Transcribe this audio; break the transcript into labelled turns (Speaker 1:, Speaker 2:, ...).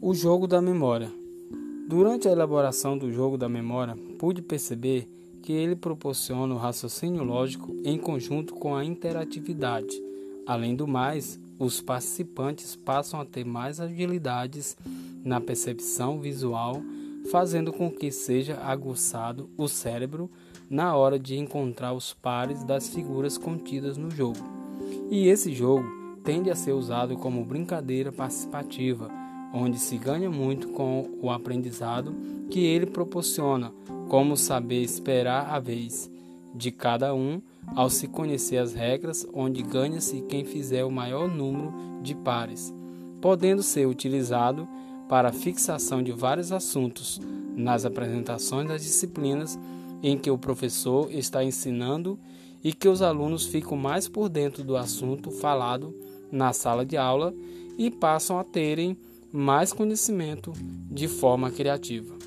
Speaker 1: O jogo da memória. Durante a elaboração do jogo da memória, pude perceber que ele proporciona o raciocínio lógico em conjunto com a interatividade. Além do mais, os participantes passam a ter mais agilidades na percepção visual, fazendo com que seja aguçado o cérebro na hora de encontrar os pares das figuras contidas no jogo. E esse jogo tende a ser usado como brincadeira participativa onde se ganha muito com o aprendizado que ele proporciona, como saber esperar a vez de cada um ao se conhecer as regras, onde ganha-se quem fizer o maior número de pares, podendo ser utilizado para fixação de vários assuntos nas apresentações das disciplinas em que o professor está ensinando e que os alunos ficam mais por dentro do assunto falado na sala de aula e passam a terem mais conhecimento de forma criativa.